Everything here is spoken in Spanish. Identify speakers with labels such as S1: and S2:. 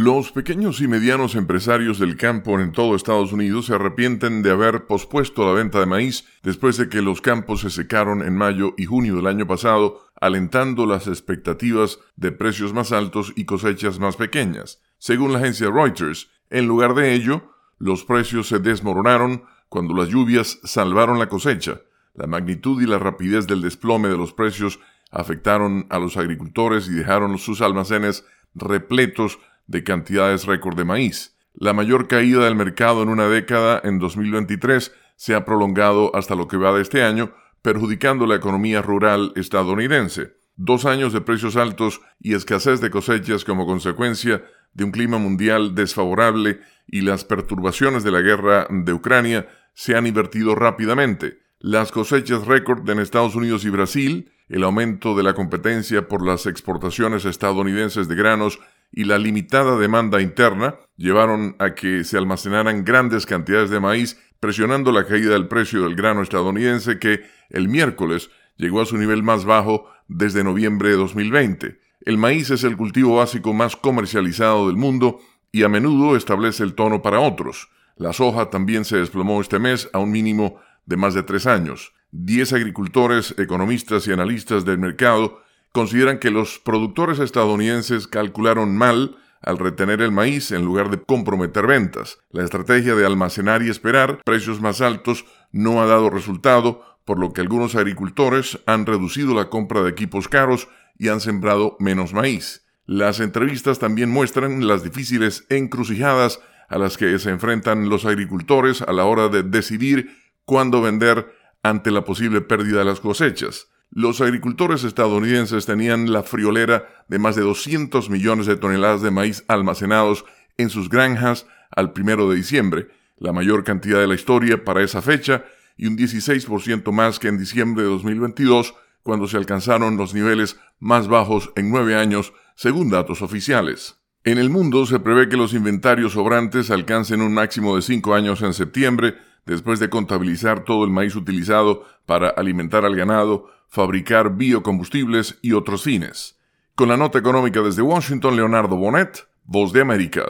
S1: Los pequeños y medianos empresarios del campo en todo Estados Unidos se arrepienten de haber pospuesto la venta de maíz después de que los campos se secaron en mayo y junio del año pasado, alentando las expectativas de precios más altos y cosechas más pequeñas. Según la agencia Reuters, en lugar de ello, los precios se desmoronaron cuando las lluvias salvaron la cosecha. La magnitud y la rapidez del desplome de los precios afectaron a los agricultores y dejaron sus almacenes repletos de cantidades récord de maíz. La mayor caída del mercado en una década en 2023 se ha prolongado hasta lo que va de este año, perjudicando la economía rural estadounidense. Dos años de precios altos y escasez de cosechas como consecuencia de un clima mundial desfavorable y las perturbaciones de la guerra de Ucrania se han invertido rápidamente. Las cosechas récord en Estados Unidos y Brasil, el aumento de la competencia por las exportaciones estadounidenses de granos y la limitada demanda interna llevaron a que se almacenaran grandes cantidades de maíz, presionando la caída del precio del grano estadounidense que el miércoles llegó a su nivel más bajo desde noviembre de 2020. El maíz es el cultivo básico más comercializado del mundo y a menudo establece el tono para otros. La soja también se desplomó este mes a un mínimo de más de tres años. Diez agricultores, economistas y analistas del mercado consideran que los productores estadounidenses calcularon mal al retener el maíz en lugar de comprometer ventas. La estrategia de almacenar y esperar precios más altos no ha dado resultado, por lo que algunos agricultores han reducido la compra de equipos caros y han sembrado menos maíz. Las entrevistas también muestran las difíciles encrucijadas a las que se enfrentan los agricultores a la hora de decidir cuándo vender ante la posible pérdida de las cosechas. Los agricultores estadounidenses tenían la friolera de más de 200 millones de toneladas de maíz almacenados en sus granjas al primero de diciembre, la mayor cantidad de la historia para esa fecha y un 16% más que en diciembre de 2022, cuando se alcanzaron los niveles más bajos en nueve años, según datos oficiales. En el mundo se prevé que los inventarios sobrantes alcancen un máximo de cinco años en septiembre, después de contabilizar todo el maíz utilizado para alimentar al ganado, fabricar biocombustibles y otros fines. Con la nota económica desde Washington, Leonardo Bonet, Voz de América.